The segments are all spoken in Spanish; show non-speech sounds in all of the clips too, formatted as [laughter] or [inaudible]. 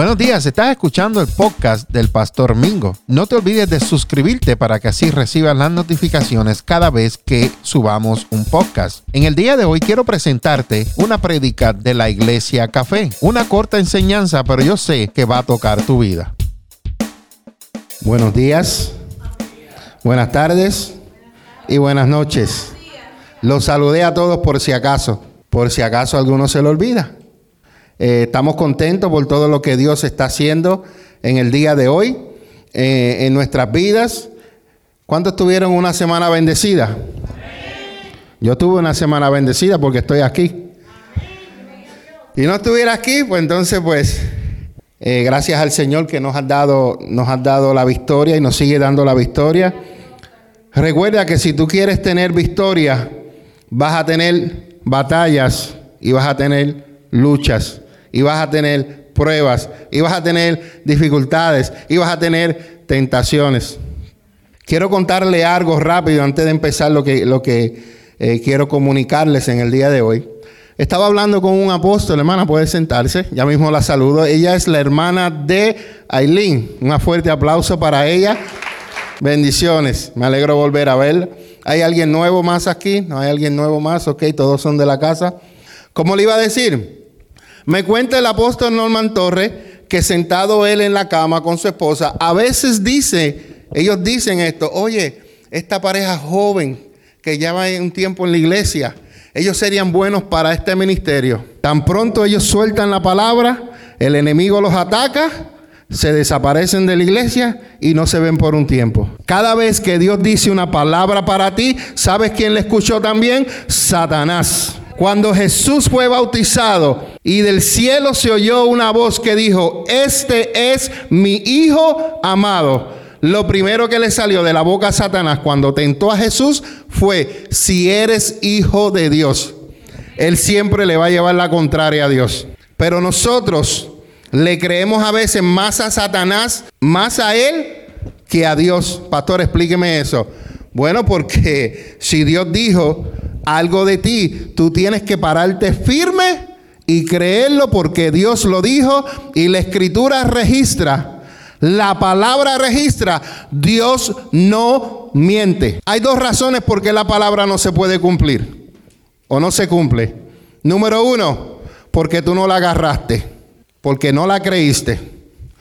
Buenos días, estás escuchando el podcast del Pastor Mingo. No te olvides de suscribirte para que así recibas las notificaciones cada vez que subamos un podcast. En el día de hoy quiero presentarte una prédica de la Iglesia Café. Una corta enseñanza, pero yo sé que va a tocar tu vida. Buenos días, buenas tardes y buenas noches. Los saludé a todos por si acaso, por si acaso alguno se lo olvida. Eh, estamos contentos por todo lo que Dios está haciendo en el día de hoy, eh, en nuestras vidas. ¿Cuántos tuvieron una semana bendecida? Yo tuve una semana bendecida porque estoy aquí. Y no estuviera aquí, pues entonces pues eh, gracias al Señor que nos ha, dado, nos ha dado la victoria y nos sigue dando la victoria. Recuerda que si tú quieres tener victoria, vas a tener batallas y vas a tener luchas y vas a tener pruebas, y vas a tener dificultades, y vas a tener tentaciones. Quiero contarle algo rápido antes de empezar lo que, lo que eh, quiero comunicarles en el día de hoy. Estaba hablando con un apóstol, hermana, puede sentarse, ya mismo la saludo. Ella es la hermana de Aileen. Un fuerte aplauso para ella. Bendiciones, me alegro volver a verla. ¿Hay alguien nuevo más aquí? ¿No hay alguien nuevo más? Ok, todos son de la casa. ¿Cómo le iba a decir? Me cuenta el apóstol Norman Torre que sentado él en la cama con su esposa, a veces dice, ellos dicen esto, oye, esta pareja joven que lleva un tiempo en la iglesia, ellos serían buenos para este ministerio. Tan pronto ellos sueltan la palabra, el enemigo los ataca, se desaparecen de la iglesia y no se ven por un tiempo. Cada vez que Dios dice una palabra para ti, ¿sabes quién le escuchó también? Satanás. Cuando Jesús fue bautizado y del cielo se oyó una voz que dijo, este es mi Hijo amado. Lo primero que le salió de la boca a Satanás cuando tentó a Jesús fue, si eres hijo de Dios. Él siempre le va a llevar la contraria a Dios. Pero nosotros le creemos a veces más a Satanás, más a Él que a Dios. Pastor, explíqueme eso. Bueno, porque si Dios dijo, algo de ti, tú tienes que pararte firme y creerlo porque Dios lo dijo y la escritura registra. La palabra registra, Dios no miente. Hay dos razones por qué la palabra no se puede cumplir o no se cumple. Número uno, porque tú no la agarraste, porque no la creíste.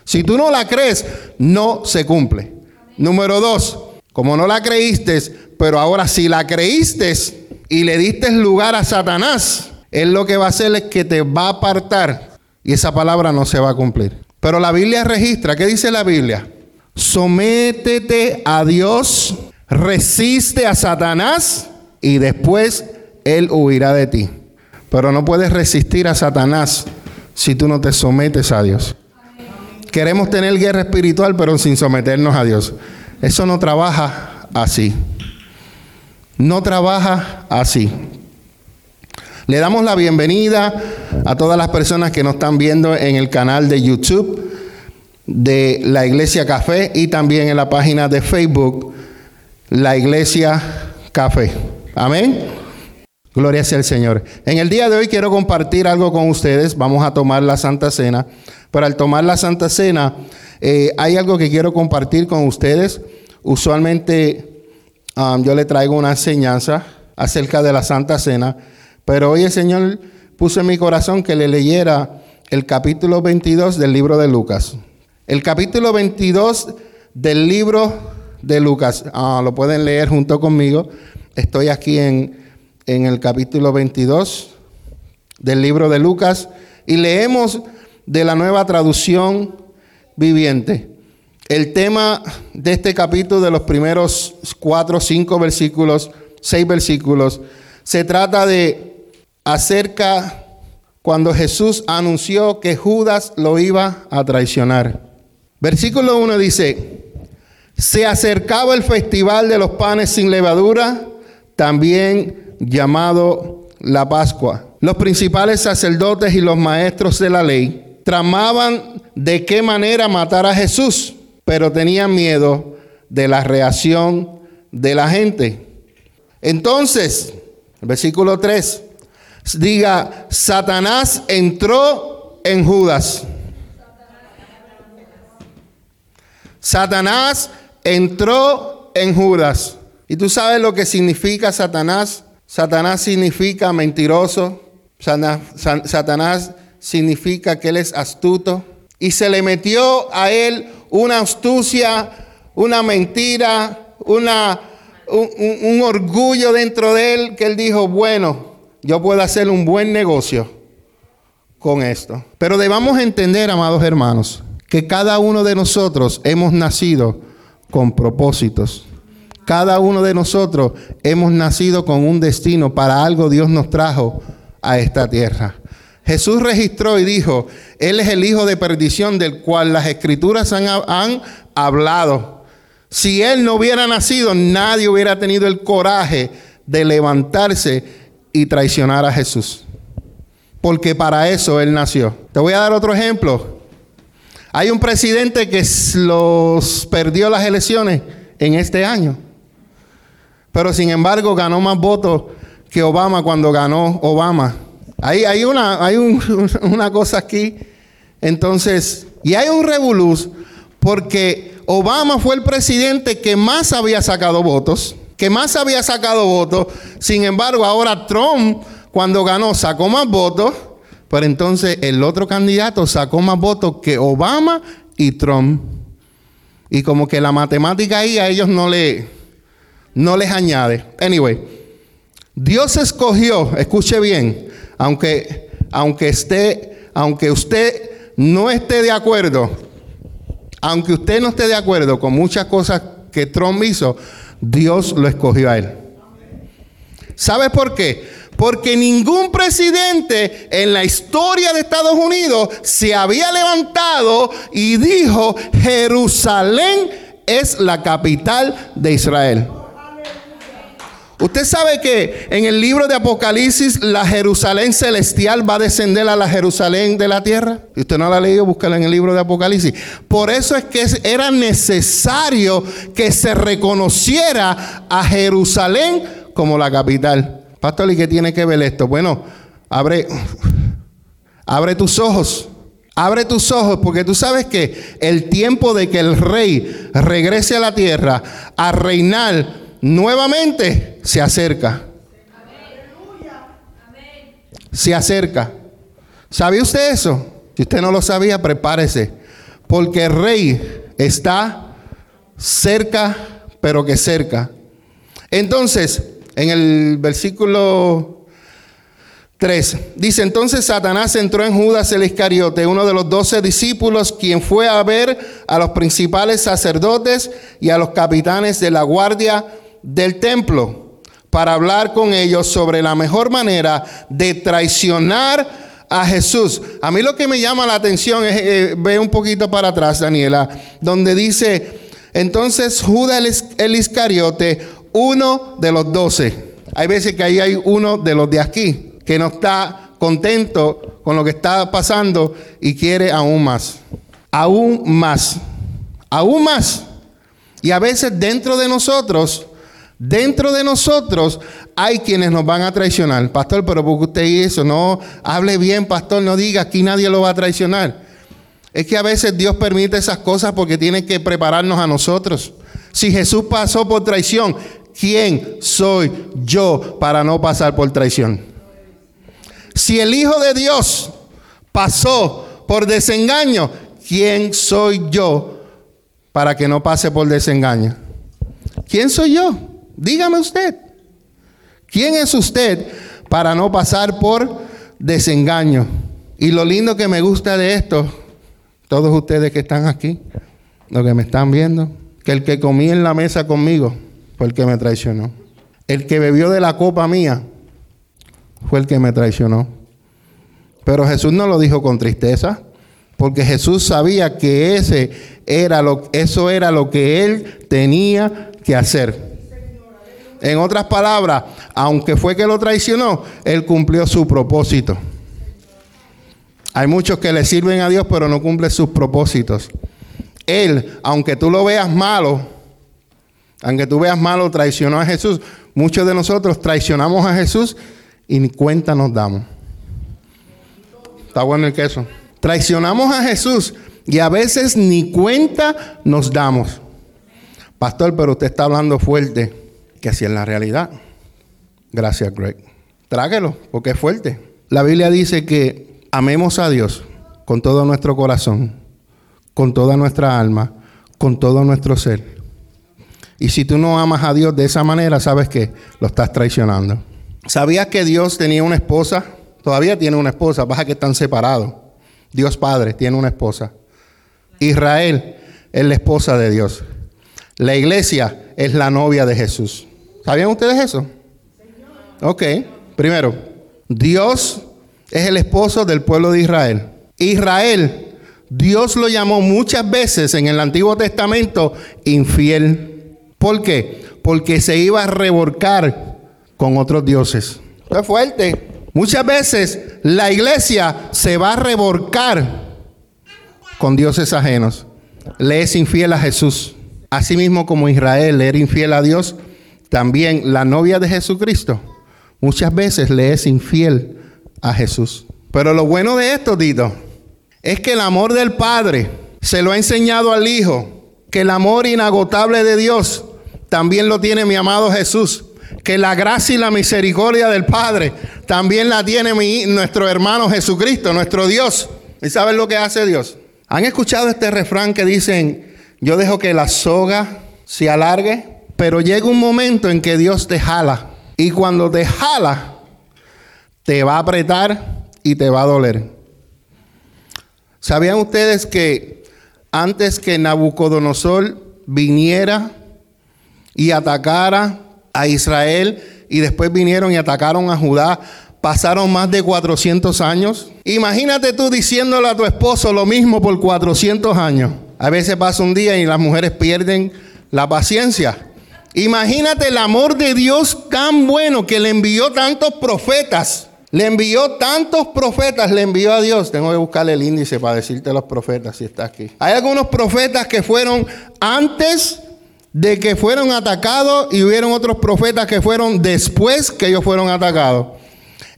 Si tú no la crees, no se cumple. Número dos, como no la creíste, pero ahora si la creíste, y le diste lugar a Satanás, él lo que va a hacer es que te va a apartar y esa palabra no se va a cumplir. Pero la Biblia registra, ¿qué dice la Biblia? Sométete a Dios, resiste a Satanás y después él huirá de ti. Pero no puedes resistir a Satanás si tú no te sometes a Dios. Queremos tener guerra espiritual, pero sin someternos a Dios. Eso no trabaja así no trabaja así. Le damos la bienvenida a todas las personas que nos están viendo en el canal de YouTube de la Iglesia Café y también en la página de Facebook La Iglesia Café. Amén. Gloria sea al Señor. En el día de hoy quiero compartir algo con ustedes. Vamos a tomar la Santa Cena. Pero al tomar la Santa Cena, eh, hay algo que quiero compartir con ustedes. Usualmente Yo le traigo una enseñanza acerca de la Santa Cena, pero hoy el Señor puso en mi corazón que le leyera el capítulo 22 del libro de Lucas. El capítulo 22 del libro de Lucas, ah, lo pueden leer junto conmigo. Estoy aquí en, en el capítulo 22 del libro de Lucas y leemos de la nueva traducción viviente. El tema de este capítulo, de los primeros cuatro, cinco versículos, seis versículos, se trata de acerca cuando Jesús anunció que Judas lo iba a traicionar. Versículo 1 dice, se acercaba el festival de los panes sin levadura, también llamado la Pascua. Los principales sacerdotes y los maestros de la ley tramaban de qué manera matar a Jesús pero tenían miedo de la reacción de la gente. Entonces, versículo 3, diga, Satanás entró en Judas. Satanás entró en Judas. ¿Y tú sabes lo que significa Satanás? Satanás significa mentiroso. Satanás significa que él es astuto. Y se le metió a él una astucia, una mentira, una, un, orgullo dentro de él que él dijo, bueno, yo puedo hacer un buen negocio con esto. Pero debamos entender, amados hermanos, que cada uno de nosotros hemos nacido con propósitos. Cada uno de nosotros hemos nacido con un destino. Para algo Dios nos trajo a esta tierra. Jesús registró y dijo, Él es el hijo de perdición del cual las escrituras han, hablado. Si Él no hubiera nacido, nadie hubiera tenido el coraje de levantarse y traicionar a Jesús. Porque para eso Él nació. Te voy a dar otro ejemplo. Hay un presidente que los perdió las elecciones en este año. Pero sin embargo ganó más votos que Obama cuando ganó Obama. Hay, hay, una, hay [laughs] una cosa aquí. Entonces, y hay un revoluz porque Obama fue el presidente que más había sacado votos, que más había sacado votos. Sin embargo, ahora Trump, cuando ganó, sacó más votos. Pero entonces el otro candidato sacó más votos que Obama y Trump. Y como que la matemática ahí a ellos no le, no les añade. Anyway, Dios escogió, escuche bien, aunque, aunque, esté, aunque usted no esté de acuerdo, aunque usted no esté de acuerdo con muchas cosas que Trump hizo, Dios lo escogió a él. ¿Sabe por qué? Porque ningún presidente en la historia de Estados Unidos se había levantado y dijo, Jerusalén es la capital de Israel. Usted sabe que en el libro de Apocalipsis la Jerusalén celestial va a descender a la Jerusalén de la tierra. Si usted no la ha leído, búscala en el libro de Apocalipsis. Por eso es que era necesario que se reconociera a Jerusalén como la capital. Pastor, ¿y qué tiene que ver esto? Bueno, abre, abre tus ojos. Abre tus ojos porque tú sabes que el tiempo de que el rey regrese a la tierra a reinar nuevamente se acerca. Se acerca. ¿Sabe usted eso? Si usted no lo sabía, prepárese. Porque el rey está cerca, pero que cerca. Entonces, en el versículo 3, dice, entonces Satanás entró en Judas el Iscariote, uno de los doce discípulos, quien fue a ver a los principales sacerdotes y a los capitanes de la guardia del templo para hablar con ellos sobre la mejor manera de traicionar a Jesús. A mí lo que me llama la atención es, eh, ve un poquito para atrás, Daniela, donde dice, entonces Judas el Iscariote, uno de los doce. Hay veces que ahí hay uno de los de aquí que no está contento con lo que está pasando y quiere aún más. Aún más. Aún más. Y a veces dentro de nosotros Dentro de nosotros hay quienes nos van a traicionar. Pastor, pero porque usted hizo, no hable bien, pastor, no diga, aquí nadie lo va a traicionar. Es que a veces Dios permite esas cosas porque tiene que prepararnos a nosotros. Si Jesús pasó por traición, ¿quién soy yo para no pasar por traición? Si el Hijo de Dios pasó por desengaño, ¿quién soy yo para que no pase por desengaño? ¿Quién soy yo? Dígame usted, ¿quién es usted para no pasar por desengaño? Y lo lindo que me gusta de esto, todos ustedes que están aquí, los que me están viendo, que el que comía en la mesa conmigo fue el que me traicionó. El que bebió de la copa mía fue el que me traicionó. Pero Jesús no lo dijo con tristeza, porque Jesús sabía que ese era lo, eso era lo que él tenía que hacer. En otras palabras, aunque fue que lo traicionó, él cumplió su propósito. Hay muchos que le sirven a Dios, pero no cumplen sus propósitos. Él, aunque tú lo veas malo, aunque tú veas malo, traicionó a Jesús. Muchos de nosotros traicionamos a Jesús y ni cuenta nos damos. Está bueno el queso. Traicionamos a Jesús Y a veces ni cuenta nos damos. Pastor, pero usted está hablando fuerte, que así es la realidad. Gracias, Greg. Tráguelo, porque es fuerte. La Biblia dice que amemos a Dios con todo nuestro corazón, con toda nuestra alma, con todo nuestro ser. Y si tú no amas a Dios de esa manera, sabes que lo estás traicionando. ¿Sabías que Dios tenía una esposa? Todavía tiene una esposa, baja que están separados. Dios Padre tiene una esposa. Israel es la esposa de Dios. La iglesia es la novia de Jesús. ¿Sabían ustedes eso? Ok, primero, Dios es el esposo del pueblo de Israel. Israel, Dios lo llamó muchas veces en el Antiguo Testamento infiel. ¿Por qué? Porque se iba a revolcar con otros dioses. Es fuerte. Muchas veces la iglesia se va a revolcar con dioses ajenos. Le es infiel a Jesús. Asimismo como Israel era infiel a Dios, también la novia de Jesucristo muchas veces le es infiel a Jesús. Pero lo bueno de esto, Tito, es que el amor del Padre se lo ha enseñado al Hijo, que el amor inagotable de Dios también lo tiene mi amado Jesús, que la gracia y la misericordia del Padre también la tiene nuestro hermano Jesucristo, nuestro Dios. ¿Y saben lo que hace Dios? ¿Han escuchado este refrán que dicen, yo dejo que la soga se alargue, pero llega un momento en que Dios te jala y cuando te jala, te va a apretar y te va a doler. ¿Sabían ustedes que antes que Nabucodonosor viniera y atacara a Israel y después vinieron y atacaron a Judá, pasaron más de 400 años? Imagínate tú diciéndole a tu esposo lo mismo por 400 años. A veces pasa un día y las mujeres pierden la paciencia. Imagínate el amor de Dios tan bueno que le envió tantos profetas. Le envió tantos profetas, le envió a Dios. Tengo que buscarle el índice para decirte los profetas si está aquí. Hay algunos profetas que fueron antes de que fueron atacados y hubieron otros profetas que fueron después que ellos fueron atacados.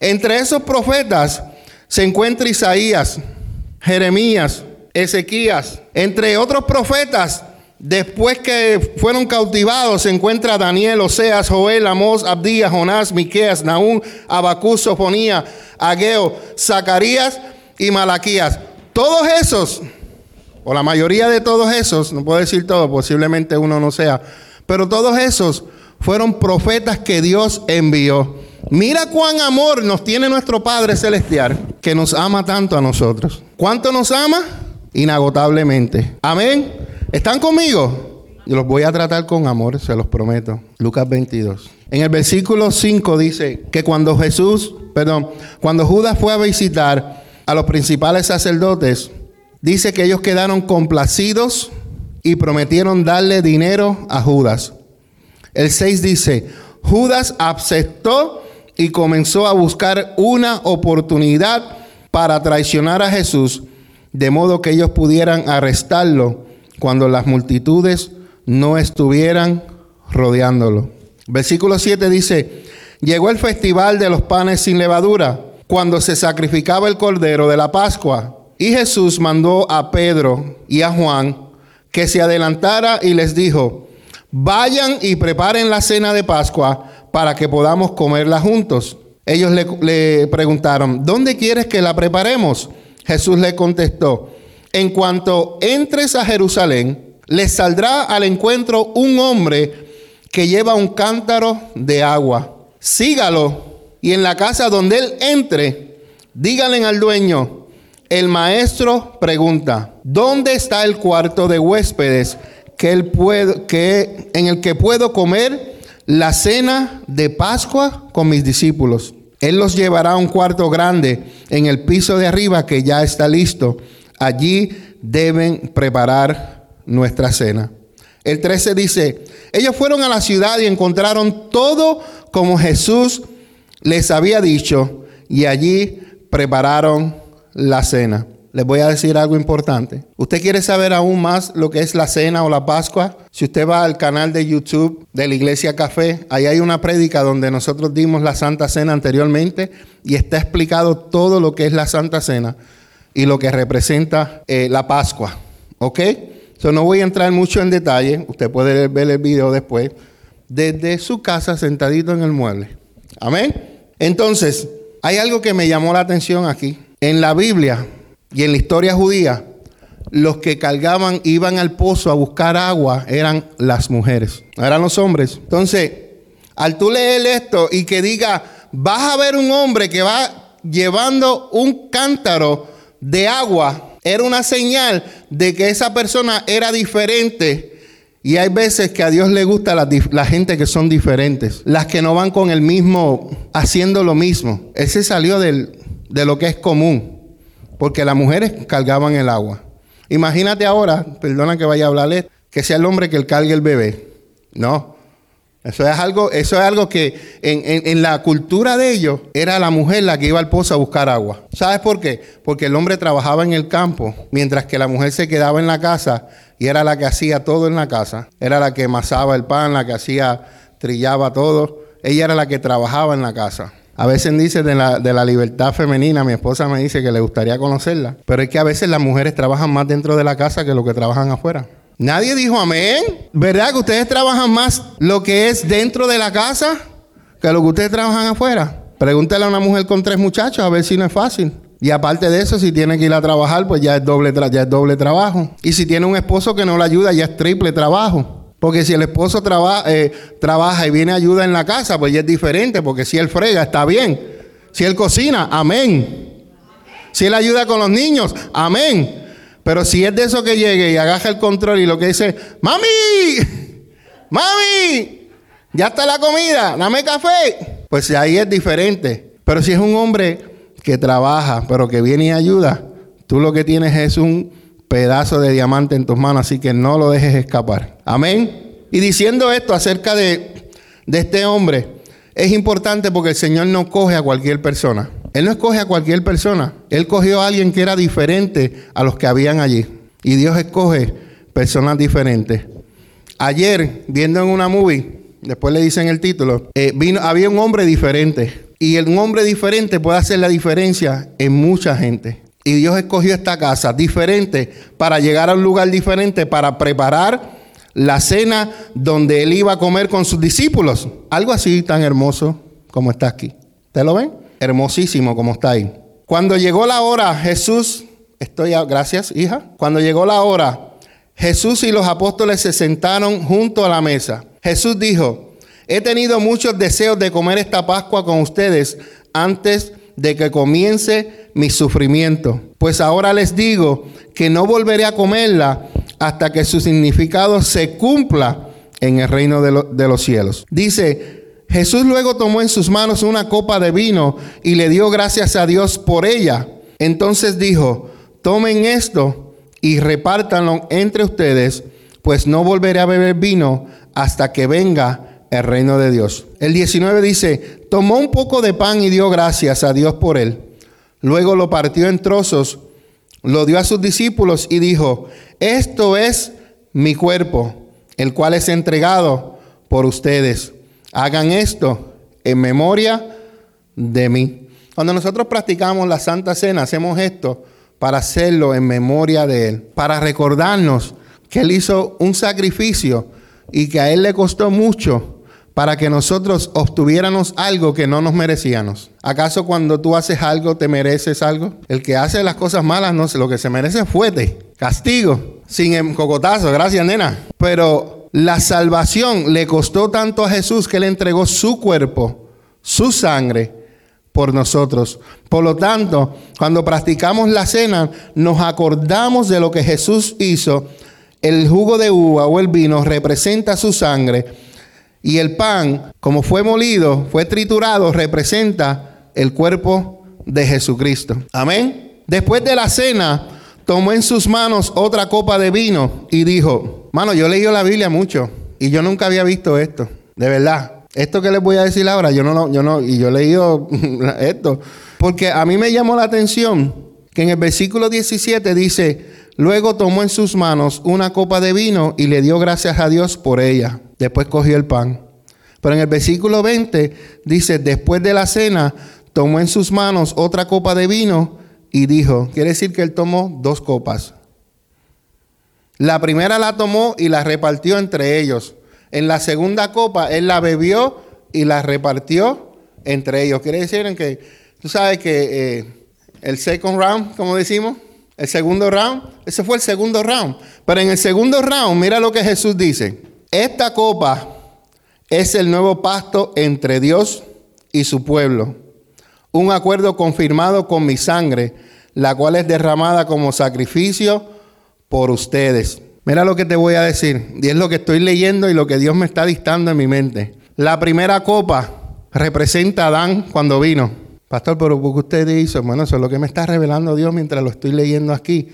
Entre esos profetas se encuentra Isaías, Jeremías, Ezequías. Entre otros profetas Después que fueron cautivados, se encuentra Daniel, Oseas, Joel, Amós, Abdías, Jonás, Miqueas, Naúm, Abacús, Sofonía, Ageo, Zacarías y Malaquías. Todos esos, o la mayoría de todos esos, no puedo decir todo, posiblemente uno no sea, pero todos esos fueron profetas que Dios envió. Mira cuán amor nos tiene nuestro Padre Celestial, que nos ama tanto a nosotros. ¿Cuánto nos ama? Inagotablemente. Amén. ¿Están conmigo? Yo los voy a tratar con amor, se los prometo. Lucas 22. En el versículo 5 dice que cuando Jesús, perdón, cuando Judas fue a visitar a los principales sacerdotes, dice que ellos quedaron complacidos y prometieron darle dinero a Judas. El 6 dice, Judas aceptó y comenzó a buscar una oportunidad para traicionar a Jesús, de modo que ellos pudieran arrestarlo cuando las multitudes no estuvieran rodeándolo. Versículo 7 dice, llegó el festival de los panes sin levadura, cuando se sacrificaba el cordero de la Pascua. Y Jesús mandó a Pedro y a Juan que se adelantara y les dijo, vayan y preparen la cena de Pascua para que podamos comerla juntos. Ellos le, le preguntaron, ¿dónde quieres que la preparemos? Jesús le contestó, en cuanto entres a Jerusalén, les saldrá al encuentro un hombre que lleva un cántaro de agua. Sígalo y en la casa donde él entre, díganle al dueño, el maestro pregunta, ¿dónde está el cuarto de huéspedes que él que, en el que puedo comer la cena de Pascua con mis discípulos? Él los llevará a un cuarto grande en el piso de arriba que ya está listo allí deben preparar nuestra cena. El 13 dice, ellos fueron a la ciudad y encontraron todo como Jesús les había dicho y allí prepararon la cena. Les voy a decir algo importante. ¿Usted quiere saber aún más lo que es la cena o la Pascua? Si usted va al canal de YouTube de la Iglesia Café, ahí hay una prédica donde nosotros dimos la Santa Cena anteriormente y está explicado todo lo que es la Santa Cena. Y lo que representa eh, la Pascua. ¿Ok? So, no voy a entrar mucho en detalle, usted puede ver el video después, desde su casa sentadito en el mueble. Amén. Entonces, hay algo que me llamó la atención aquí. En la Biblia y en la historia judía, los que cargaban, iban al pozo a buscar agua, eran las mujeres, no eran los hombres. Entonces, al tú leer esto y que diga, vas a ver un hombre que va llevando un cántaro de agua, era una señal de que esa persona era diferente. Y hay veces que a Dios le gusta la, gente que son diferentes, las que no van con el mismo, haciendo lo mismo. Ese salió de lo que es común, porque las mujeres cargaban el agua. Imagínate ahora, perdona que vaya a hablarle, que sea el hombre que cargue el bebé. No. Eso es algo, eso es algo que en, la cultura de ellos era la mujer la que iba al pozo a buscar agua. ¿Sabes por qué? Porque el hombre trabajaba en el campo, mientras que la mujer se quedaba en la casa y era la que hacía todo en la casa. Era la que amasaba el pan, la que hacía, trillaba todo. Ella era la que trabajaba en la casa. A veces dice de la, de la libertad femenina, mi esposa me dice que le gustaría conocerla, pero es que a veces las mujeres trabajan más dentro de la casa que lo que trabajan afuera. Nadie dijo amén. ¿Verdad que ustedes trabajan más lo que es dentro de la casa que lo que ustedes trabajan afuera? Pregúntale a una mujer con tres muchachos a ver si no es fácil. Y aparte de eso, si tiene que ir a trabajar, pues ya es doble, ya es doble trabajo. Y si tiene un esposo que no le ayuda, ya es triple trabajo. Porque si el esposo eh, trabaja y viene ayuda en la casa, pues ya es diferente, porque si él frega, está bien. Si él cocina, amén. Si él ayuda con los niños, amén. Pero si es de eso que llegue y agaja el control y lo que dice, mami, mami, ya está la comida, dame café, pues ahí es diferente. Pero si es un hombre que trabaja, pero que viene y ayuda, tú lo que tienes es un pedazo de diamante en tus manos, así que no lo dejes escapar. Amén. Y diciendo esto acerca de, de este hombre, es importante porque el Señor no coge a cualquier persona. Él no escoge a cualquier persona. Él cogió a alguien que era diferente a los que habían allí. Y Dios escoge personas diferentes. Ayer, viendo en una movie, después le dicen el título, eh, vino, había un hombre diferente. Y el, hombre diferente puede hacer la diferencia en mucha gente. Y Dios escogió esta casa diferente para llegar a un lugar diferente, para preparar la cena donde él iba a comer con sus discípulos. Algo así tan hermoso como está aquí. ¿Te lo ven? Hermosísimo como está ahí. Cuando llegó la hora, Jesús, estoy, gracias hija, cuando llegó la hora, Jesús y los apóstoles se sentaron junto a la mesa. Jesús dijo, he tenido muchos deseos de comer esta Pascua con ustedes antes de que comience mi sufrimiento. Pues ahora les digo que no volveré a comerla hasta que su significado se cumpla en el reino de, de los cielos. Dice, Jesús luego tomó en sus manos una copa de vino y le dio gracias a Dios por ella. Entonces dijo, tomen esto y repártanlo entre ustedes, pues no volveré a beber vino hasta que venga el reino de Dios. El 19 dice, tomó un poco de pan y dio gracias a Dios por él. Luego lo partió en trozos, lo dio a sus discípulos y dijo, esto es mi cuerpo, el cual es entregado por ustedes. Hagan esto en memoria de mí. Cuando nosotros practicamos la Santa Cena, hacemos esto para hacerlo en memoria de Él, para recordarnos que Él hizo un sacrificio y que a Él le costó mucho para que nosotros obtuviéramos algo que no nos merecíamos. ¿Acaso cuando tú haces algo te mereces algo? El que hace las cosas malas no sé, lo que se merece es fuerte, castigo, sin cocotazo, gracias nena. Pero la salvación le costó tanto a Jesús que le entregó su cuerpo, su sangre por nosotros. Por lo tanto, cuando practicamos la cena, nos acordamos de lo que Jesús hizo. El jugo de uva o el vino representa su sangre y el pan, como fue molido, fue triturado, representa el cuerpo de Jesucristo. Amén. Después de la cena, tomó en sus manos otra copa de vino y dijo, mano, yo leí la Biblia mucho y yo nunca había visto esto, de verdad. Esto que les voy a decir ahora, yo no, yo no, y yo he leído [laughs] esto, porque a mí me llamó la atención que en el versículo 17 dice, luego tomó en sus manos una copa de vino y le dio gracias a Dios por ella. Después cogió el pan. Pero en el versículo 20 dice, después de la cena, tomó en sus manos otra copa de vino y dijo, quiere decir que él tomó dos copas. La primera la tomó y la repartió entre ellos. En la segunda copa él la bebió y la repartió entre ellos. Quiere decir que, tú sabes que eh, el second round, como decimos, el segundo round, ese fue el segundo round. Pero en el segundo round, mira lo que Jesús dice. Esta copa es el nuevo pacto entre Dios y su pueblo. Un acuerdo confirmado con mi sangre, la cual es derramada como sacrificio por ustedes. Mira lo que te voy a decir, y es lo que estoy leyendo y lo que Dios me está dictando en mi mente. La primera copa representa a Adán cuando vino. Pastor, pero ¿por qué usted hizo? Bueno, eso es lo que me está revelando Dios mientras lo estoy leyendo aquí.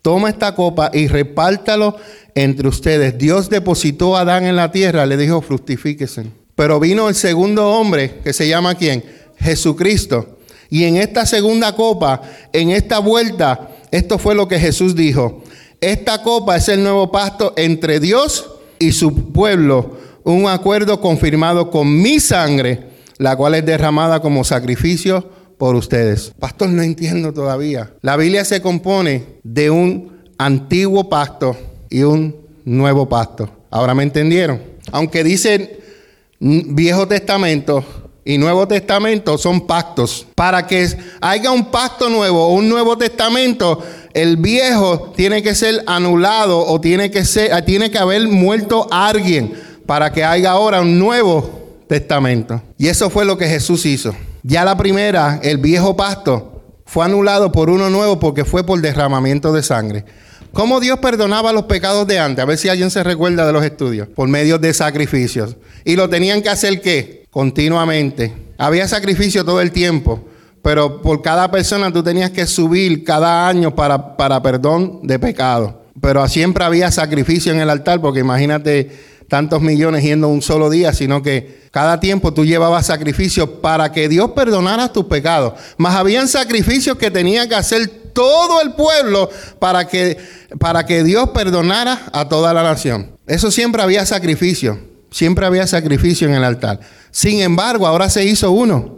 Toma esta copa y repártalo entre ustedes. Dios depositó a Adán en la tierra, le dijo, fructifíquese. Pero vino el segundo hombre, que se llama quién? Jesucristo. Y en esta segunda copa, en esta vuelta, esto fue lo que Jesús dijo. Esta copa es el nuevo pacto entre Dios y su pueblo, un acuerdo confirmado con mi sangre la cual es derramada como sacrificio por ustedes. Pastor, no entiendo todavía. La Biblia se compone de un antiguo pacto y un nuevo pacto. Ahora me entendieron. Aunque dice Viejo Testamento y Nuevo Testamento son pactos. Para que haya un pacto nuevo un Nuevo Testamento, el viejo tiene que ser anulado o tiene que ser tiene que haber muerto alguien para que haya ahora un nuevo testamento. Y eso fue lo que Jesús hizo. Ya la primera, el viejo pacto, fue anulado por uno nuevo porque fue por derramamiento de sangre. ¿Cómo Dios perdonaba los pecados de antes? A ver si alguien se recuerda de los estudios. Por medio de sacrificios. ¿Y lo tenían que hacer qué? Continuamente. Había sacrificio todo el tiempo. Pero por cada persona tú tenías que subir cada año para, para perdón de pecado. Pero siempre había sacrificio en el altar porque imagínate tantos millones yendo un solo día, sino que cada tiempo tú llevabas sacrificios para que Dios perdonara tus pecados. Más habían sacrificios que tenía que hacer todo el pueblo para que, para que Dios perdonara a toda la nación. Eso siempre había sacrificio, siempre había sacrificio en el altar. Sin embargo, ahora se hizo uno.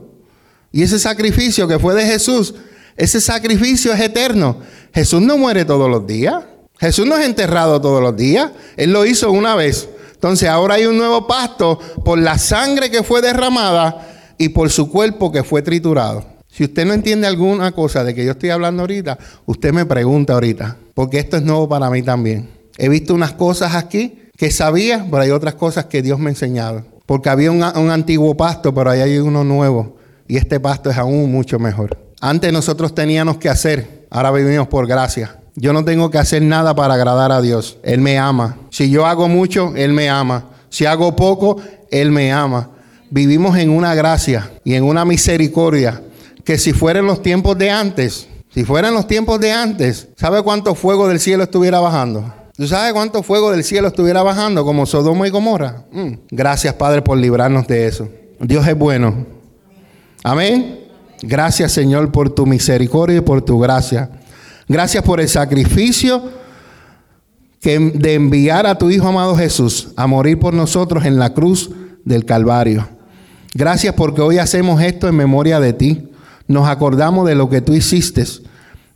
Y ese sacrificio que fue de Jesús, ese sacrificio es eterno. Jesús no muere todos los días. Jesús no es enterrado todos los días. Él lo hizo una vez. Entonces ahora hay un nuevo pacto por la sangre que fue derramada y por su cuerpo que fue triturado. Si usted no entiende alguna cosa de que yo estoy hablando ahorita, usted me pregunta ahorita, porque esto es nuevo para mí también. He visto unas cosas aquí que sabía, pero hay otras cosas que Dios me ha enseñado. Porque había un, un antiguo pasto, pero ahí hay uno nuevo. Y este pasto es aún mucho mejor. Antes nosotros teníamos que hacer, ahora vivimos por gracia. Yo no tengo que hacer nada para agradar a Dios. Él me ama. Si yo hago mucho, Él me ama. Si hago poco, Él me ama. Vivimos en una gracia y en una misericordia que si fueran los tiempos de antes, si fueran los tiempos de antes, ¿sabe cuánto fuego del cielo estuviera bajando? ¿Tú sabes cuánto fuego del cielo estuviera bajando como Sodoma y Gomorra? Mm. Gracias, Padre, por librarnos de eso. Dios es bueno. Amén. Gracias, Señor, por tu misericordia y por tu gracia. Gracias por el sacrificio que, de enviar a tu Hijo amado Jesús a morir por nosotros en la cruz del Calvario. Gracias porque hoy hacemos esto en memoria de ti. Nos acordamos de lo que tú hiciste.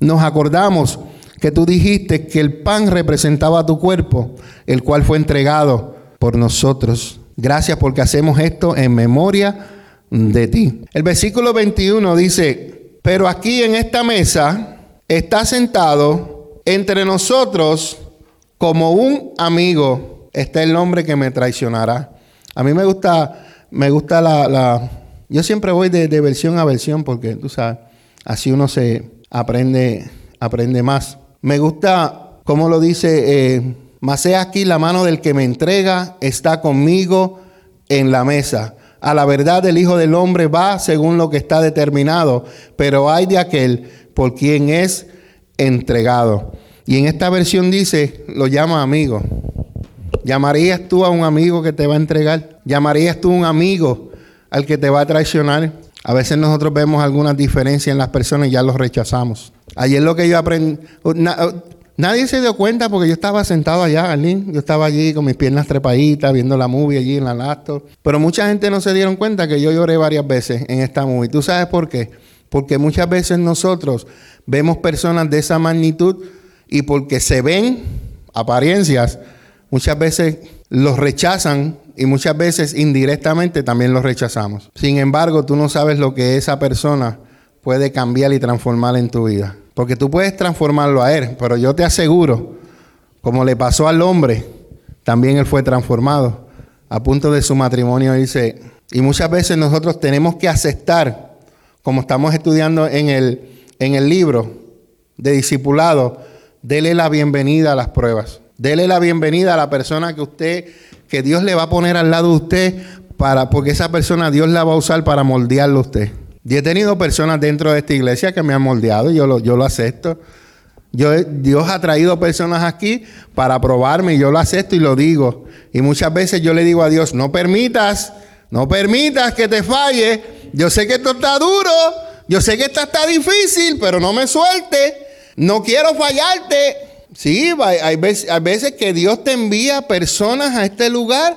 Nos acordamos que tú dijiste que el pan representaba tu cuerpo, el cual fue entregado por nosotros. Gracias porque hacemos esto en memoria de ti. El versículo 21 dice, pero aquí en esta mesa está sentado entre nosotros como un amigo. Está el hombre que me traicionará. A mí me gusta, me gusta la, yo siempre voy de, versión a versión porque tú sabes, así uno se aprende, aprende más. Me gusta, como lo dice, eh, he aquí la mano del que me entrega está conmigo en la mesa. A la verdad el Hijo del Hombre va según lo que está determinado, pero hay de aquel por quien es entregado. Y en esta versión dice, lo llama amigo. ¿Llamarías tú a un amigo que te va a entregar? ¿Llamarías tú a un amigo al que te va a traicionar? A veces nosotros vemos algunas diferencias en las personas y ya los rechazamos. Ayer lo que yo aprendí, nadie se dio cuenta porque yo estaba sentado allá, Arlene. Yo estaba allí con mis piernas trepaditas, viendo la movie allí en la laptop. Pero mucha gente no se dieron cuenta que yo lloré varias veces en esta movie. ¿Tú sabes por qué? Porque muchas veces nosotros vemos personas de esa magnitud y porque se ven apariencias, muchas veces los rechazan y muchas veces indirectamente también los rechazamos. Sin embargo, tú no sabes lo que esa persona puede cambiar y transformar en tu vida. Porque tú puedes transformarlo a él, pero yo te aseguro, como le pasó al hombre, también él fue transformado. A punto de su matrimonio dice, y muchas veces nosotros tenemos que aceptar, como estamos estudiando en el, en el libro de discipulado, dele la bienvenida a las pruebas. Dele la bienvenida a la persona que usted, que Dios le va a poner al lado de usted, para, porque esa persona Dios la va a usar para moldearlo a usted. Y he tenido personas dentro de esta iglesia que me han moldeado, yo lo, yo lo acepto. Dios ha traído personas aquí para probarme y yo lo acepto y lo digo. Y muchas veces yo le digo a Dios, no permitas, no permitas que te falle. Yo sé que esto está duro, yo sé que esto está difícil, pero no me suelte. No quiero fallarte. Sí, hay veces que Dios te envía personas a este lugar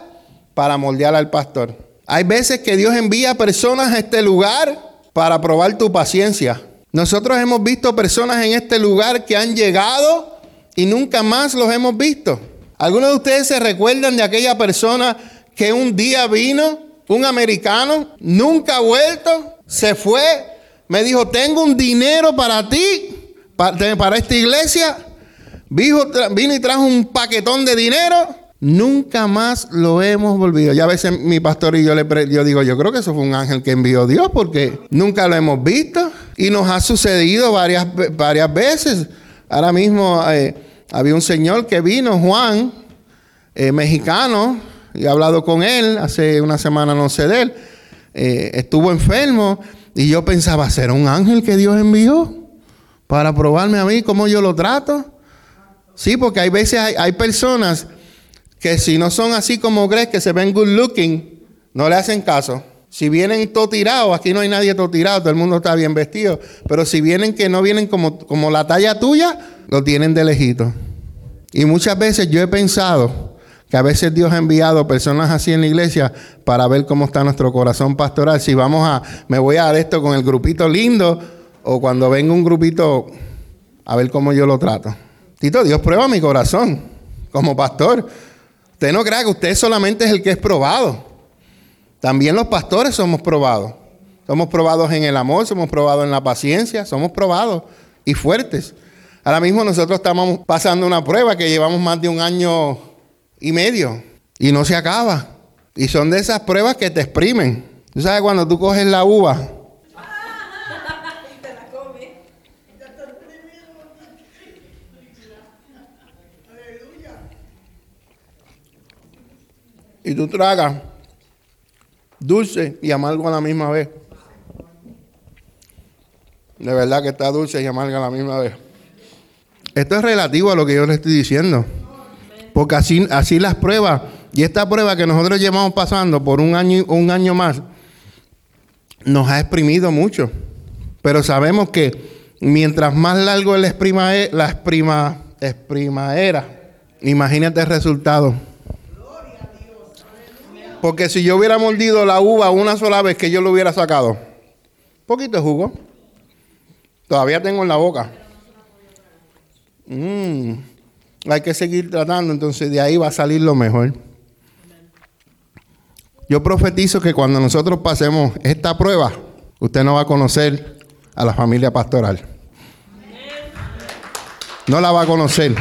para moldear al pastor. Hay veces que Dios envía personas a este lugar para probar tu paciencia. Nosotros hemos visto personas en este lugar que han llegado y nunca más los hemos visto. ¿Algunos de ustedes se recuerdan de aquella persona que un día vino, un americano, nunca ha vuelto, se fue, me dijo, tengo un dinero para ti, para, esta iglesia? Vino, y trajo un paquetón de dinero Nunca más lo hemos volvido. Ya a veces mi pastor y yo le yo digo, yo creo que eso fue un ángel que envió Dios porque nunca lo hemos visto y nos ha sucedido varias, varias veces. Ahora mismo eh, había un señor que vino, Juan, eh, mexicano, y he hablado con él, hace una semana no sé de él, eh, estuvo enfermo y yo pensaba, ¿será un ángel que Dios envió para probarme a mí cómo yo lo trato? Sí, porque hay veces hay personas que si no son así como crees, que se ven good looking, no le hacen caso. Si vienen todo tirado, aquí no hay nadie todo tirado, todo el mundo está bien vestido. Pero si vienen que no vienen como, como la talla tuya, lo tienen de lejito. Y muchas veces yo he pensado que a veces Dios ha enviado personas así en la iglesia para ver cómo está nuestro corazón pastoral. Si vamos a, me voy a dar esto con el grupito lindo o cuando venga un grupito, a ver cómo yo lo trato. Tito, Dios prueba mi corazón como pastor. Usted no crea que usted solamente es el que es probado. También los pastores somos probados. Somos probados en el amor, somos probados en la paciencia, somos probados y fuertes. Ahora mismo nosotros estamos pasando una prueba que llevamos más de un año y medio y no se acaba. Y son de esas pruebas que te exprimen. Tú sabes cuando tú coges la uva y tú tragas dulce y amargo a la misma vez. De verdad que está dulce y amarga a la misma vez. Esto es relativo a lo que yo le estoy diciendo. Porque así, así las pruebas, y esta prueba que nosotros llevamos pasando por un año, un año más, nos ha exprimido mucho. Pero sabemos que mientras más largo la exprima, la exprima, exprima era, imagínate el resultado. Porque si yo hubiera mordido la uva una sola vez que yo lo hubiera sacado, poquito de jugo, todavía tengo en la boca. Mm, hay que seguir tratando, entonces de ahí va a salir lo mejor. Yo profetizo que cuando nosotros pasemos esta prueba, usted no va a conocer a la familia pastoral. No la va a conocer.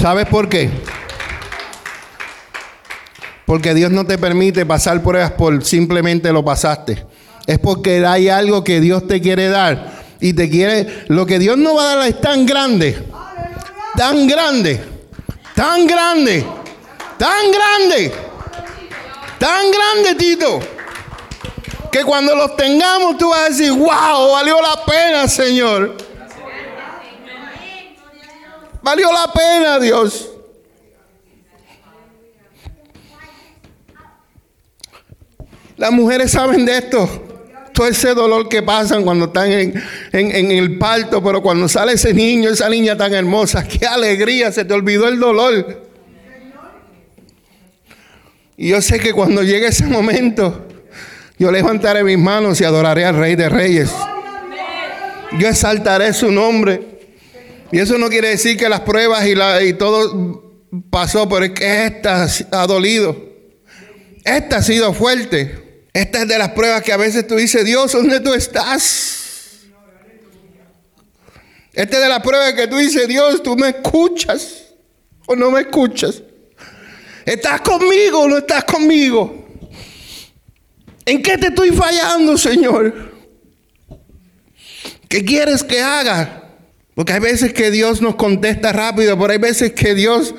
¿Sabes por qué? Porque Dios no te permite pasar pruebas por simplemente lo pasaste. Es porque hay algo que Dios te quiere dar. Y te quiere. Lo que Dios no va a dar es tan grande. Tan grande. Tan grande. Tan grande. Tan grande, Tito. Que cuando los tengamos tú vas a decir, wow, valió la pena, Señor. Valió la pena, Dios. Las mujeres saben de esto. Todo ese dolor que pasan cuando están en, el parto, pero cuando sale ese niño, esa niña tan hermosa, [laughs] qué alegría, se te olvidó el dolor. Y yo sé que cuando llegue ese momento, Yo levantaré mis manos y adoraré al Rey de Reyes. Yo exaltaré su nombre. Y eso no quiere decir que las pruebas y, todo pasó, pero es que esta ha dolido. Esta ha sido fuerte. Esta es de las pruebas que a veces tú dices, Dios, ¿dónde tú estás? Esta es de las pruebas que tú dices, Dios, tú me escuchas o no me escuchas. ¿Estás conmigo o no estás conmigo? ¿En qué te estoy fallando, Señor? ¿Qué quieres que haga? Porque hay veces que Dios nos contesta rápido, pero hay veces que Dios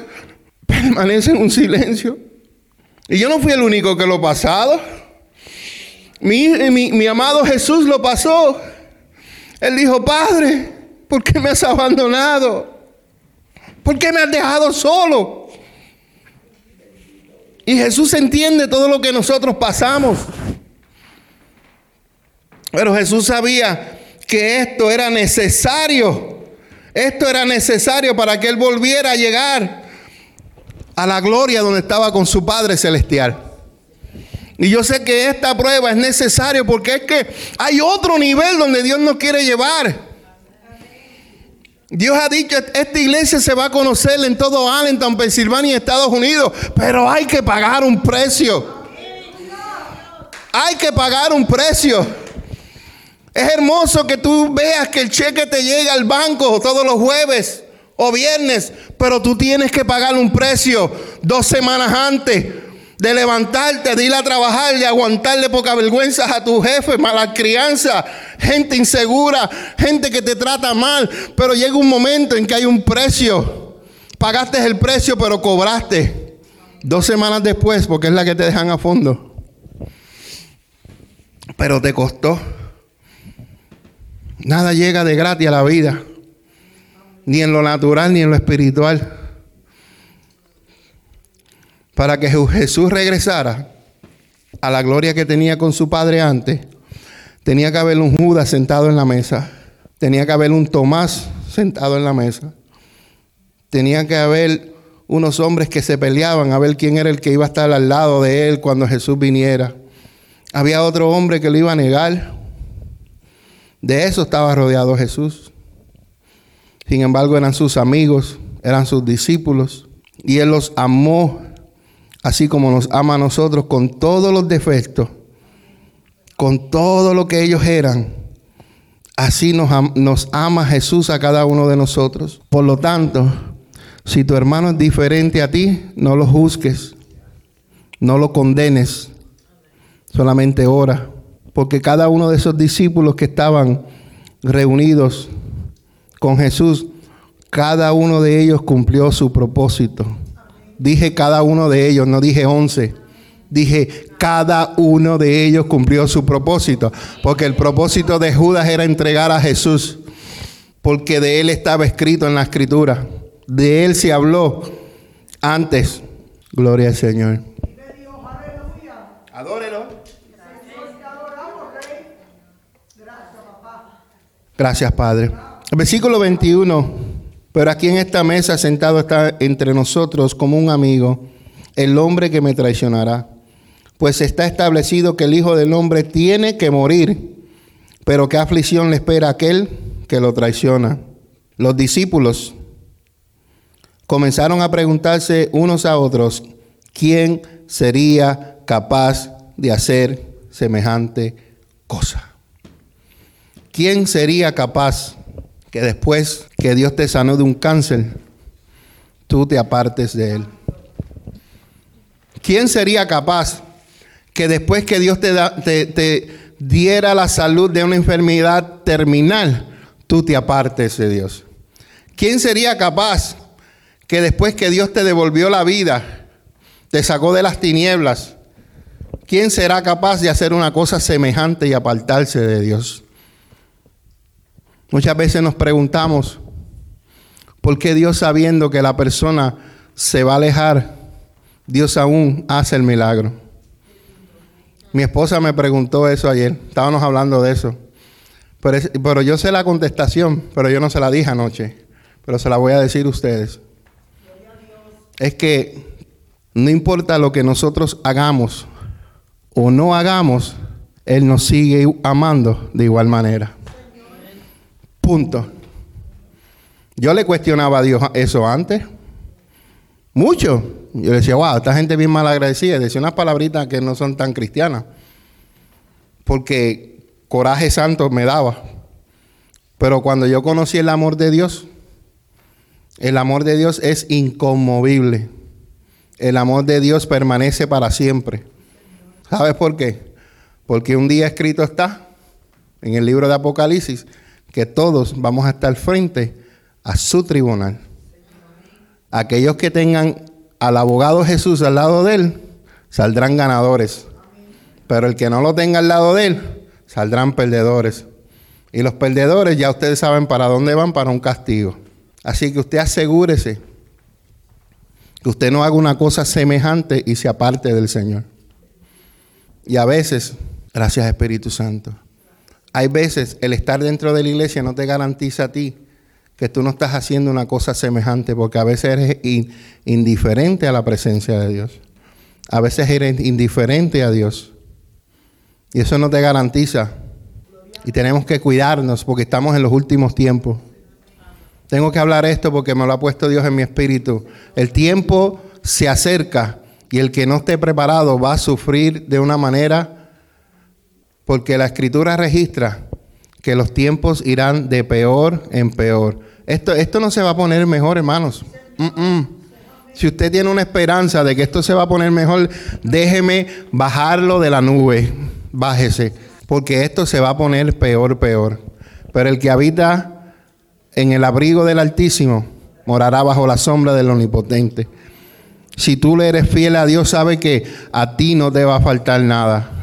permanece en un silencio. Y yo no fui el único que lo pasado. Mi, mi, mi amado Jesús lo pasó. Él dijo, Padre, ¿por qué me has abandonado? ¿Por qué me has dejado solo? Y Jesús entiende todo lo que nosotros pasamos. Pero Jesús sabía que esto era necesario. Esto era necesario para que Él volviera a llegar a la gloria donde estaba con su Padre Celestial. Y yo sé que esta prueba es necesaria porque es que hay otro nivel donde Dios nos quiere llevar. Dios ha dicho, esta iglesia se va a conocer en todo Allentown, Pensilvania y Estados Unidos, pero hay que pagar un precio. Hay que pagar un precio. Es hermoso que tú veas que el cheque te llega al banco todos los jueves o viernes, pero tú tienes que pagar un precio dos semanas antes de levantarte, de ir a trabajar, de aguantarle poca vergüenza a tu jefe, mala crianza, gente insegura, gente que te trata mal. Pero llega un momento en que hay un precio. Pagaste el precio, pero cobraste dos semanas después, porque es la que te dejan a fondo. Pero te costó. Nada llega de gratis a la vida, ni en lo natural ni en lo espiritual para que Jesús regresara a la gloria que tenía con su padre antes, tenía que haber un Judas sentado en la mesa, tenía que haber un Tomás sentado en la mesa, tenía que haber unos hombres que se peleaban a ver quién era el que iba a estar al lado de él cuando Jesús viniera. Había otro hombre que lo iba a negar. De eso estaba rodeado Jesús. Sin embargo, eran sus amigos, eran sus discípulos, y él los amó así como nos ama a nosotros con todos los defectos, con todo lo que ellos eran. Así nos, nos, ama Jesús a cada uno de nosotros. Por lo tanto, si tu hermano es diferente a ti, no lo juzgues, no lo condenes, solamente ora. Porque cada uno de esos discípulos que estaban reunidos con Jesús, cada uno de ellos cumplió su propósito. Dije cada uno de ellos, no dije once. Dije, cada uno de ellos cumplió su propósito. Porque el propósito de Judas era entregar a Jesús. Porque de él estaba escrito en la escritura. De él se habló antes. Gloria al Señor. Adórelo. Gracias, Padre. Versículo 21 pero aquí en esta mesa sentado está entre nosotros como un amigo el hombre que me traicionará. Pues está establecido que el Hijo del Hombre tiene que morir, pero qué aflicción le espera a aquel que lo traiciona. Los discípulos comenzaron a preguntarse unos a otros, ¿quién sería capaz de hacer semejante cosa? ¿Quién sería capaz que después que Dios te sanó de un cáncer, tú te apartes de él. ¿Quién sería capaz que después que Dios te, te, diera la salud de una enfermedad terminal, tú te apartes de Dios? ¿Quién sería capaz que después que Dios te devolvió la vida, te sacó de las tinieblas, ¿quién será capaz de hacer una cosa semejante y apartarse de Dios? Muchas veces nos preguntamos, ¿por qué Dios sabiendo que la persona se va a alejar, Dios aún hace el milagro? Mi esposa me preguntó eso ayer, estábamos hablando de eso. Pero, yo sé la contestación, pero yo no se la dije anoche, pero se la voy a decir a ustedes. Es que no importa lo que nosotros hagamos o no hagamos, Él nos sigue amando de igual manera. Punto. Yo le cuestionaba a Dios eso antes. Mucho. Yo le decía, wow, esta gente bien mal agradecida. Decía unas palabritas que no son tan cristianas. Porque coraje santo me daba. Pero cuando yo conocí el amor de Dios, el amor de Dios es inconmovible. El amor de Dios permanece para siempre. ¿Sabes por qué? Porque un día escrito está en el libro de Apocalipsis que todos vamos a estar frente a su tribunal. Aquellos que tengan al abogado Jesús al lado de él, saldrán ganadores. Pero el que no lo tenga al lado de él, saldrán perdedores. Y los perdedores ya ustedes saben para dónde van, para un castigo. Así que usted asegúrese que usted no haga una cosa semejante y se aparte del Señor. Y a veces, gracias Espíritu Santo, hay veces el estar dentro de la iglesia no te garantiza a ti que tú no estás haciendo una cosa semejante, porque a veces eres indiferente a la presencia de Dios. A veces eres indiferente a Dios. Y eso no te garantiza. Y tenemos que cuidarnos porque estamos en los últimos tiempos. Tengo que hablar esto porque me lo ha puesto Dios en mi espíritu. El tiempo se acerca y el que no esté preparado va a sufrir de una manera porque la escritura registra que los tiempos irán de peor en peor. Esto, esto no se va a poner mejor, hermanos. Si usted tiene una esperanza de que esto se va a poner mejor, déjeme bajarlo de la nube. Bájese, porque esto se va a poner peor, peor. Pero el que habita en el abrigo del Altísimo morará bajo la sombra del Omnipotente. Si tú le eres fiel a Dios, sabe que a ti no te va a faltar nada.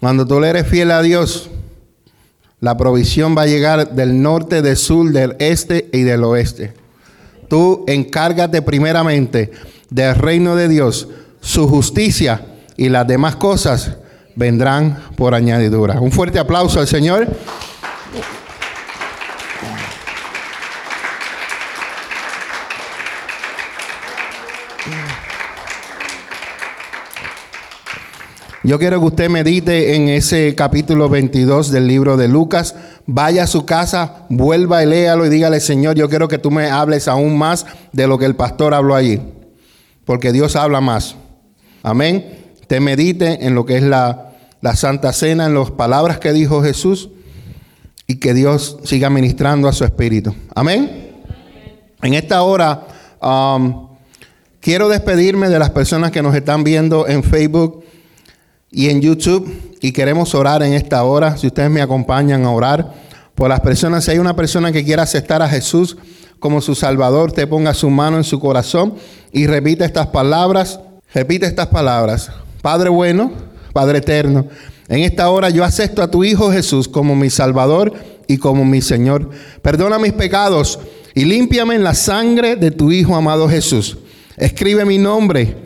Cuando tú le eres fiel a Dios, la provisión va a llegar del norte, del sur, del este y del oeste. Tú encárgate primeramente del reino de Dios, su justicia y las demás cosas vendrán por añadidura. Un fuerte aplauso al Señor. Yo quiero que usted medite en ese capítulo 22 del libro de Lucas. Vaya a su casa, vuelva y léalo y dígale, Señor, yo quiero que tú me hables aún más de lo que el pastor habló allí. Porque Dios habla más. Amén. Te medite en lo que es la, Santa Cena, en las palabras que dijo Jesús y que Dios siga ministrando a su espíritu. Amén. En esta hora um, quiero despedirme de las personas que nos están viendo en Facebook y en YouTube y queremos orar en esta hora. Si ustedes me acompañan a orar por las personas, si hay una persona que quiera aceptar a Jesús como su Salvador, te ponga su mano en su corazón y repite estas palabras. Repite estas palabras. Padre bueno, Padre eterno, en esta hora yo acepto a tu Hijo Jesús como mi Salvador y como mi Señor. Perdona mis pecados y límpiame en la sangre de tu Hijo amado Jesús. Escribe mi nombre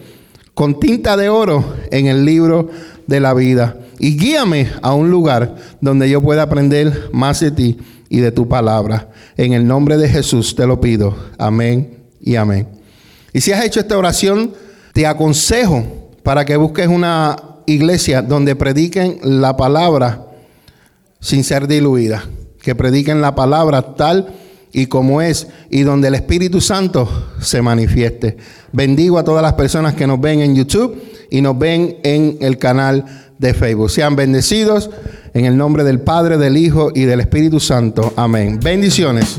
con tinta de oro en el libro de la vida. Y guíame a un lugar donde yo pueda aprender más de ti y de tu palabra. En el nombre de Jesús te lo pido. Amén y amén. Y si has hecho esta oración, te aconsejo para que busques una iglesia donde prediquen la palabra sin ser diluida. Que prediquen la palabra tal y como es y donde el Espíritu Santo se manifieste. Bendigo a todas las personas que nos ven en YouTube y nos ven en el canal de Facebook. Sean bendecidos en el nombre del Padre, del Hijo y del Espíritu Santo. Amén. Bendiciones.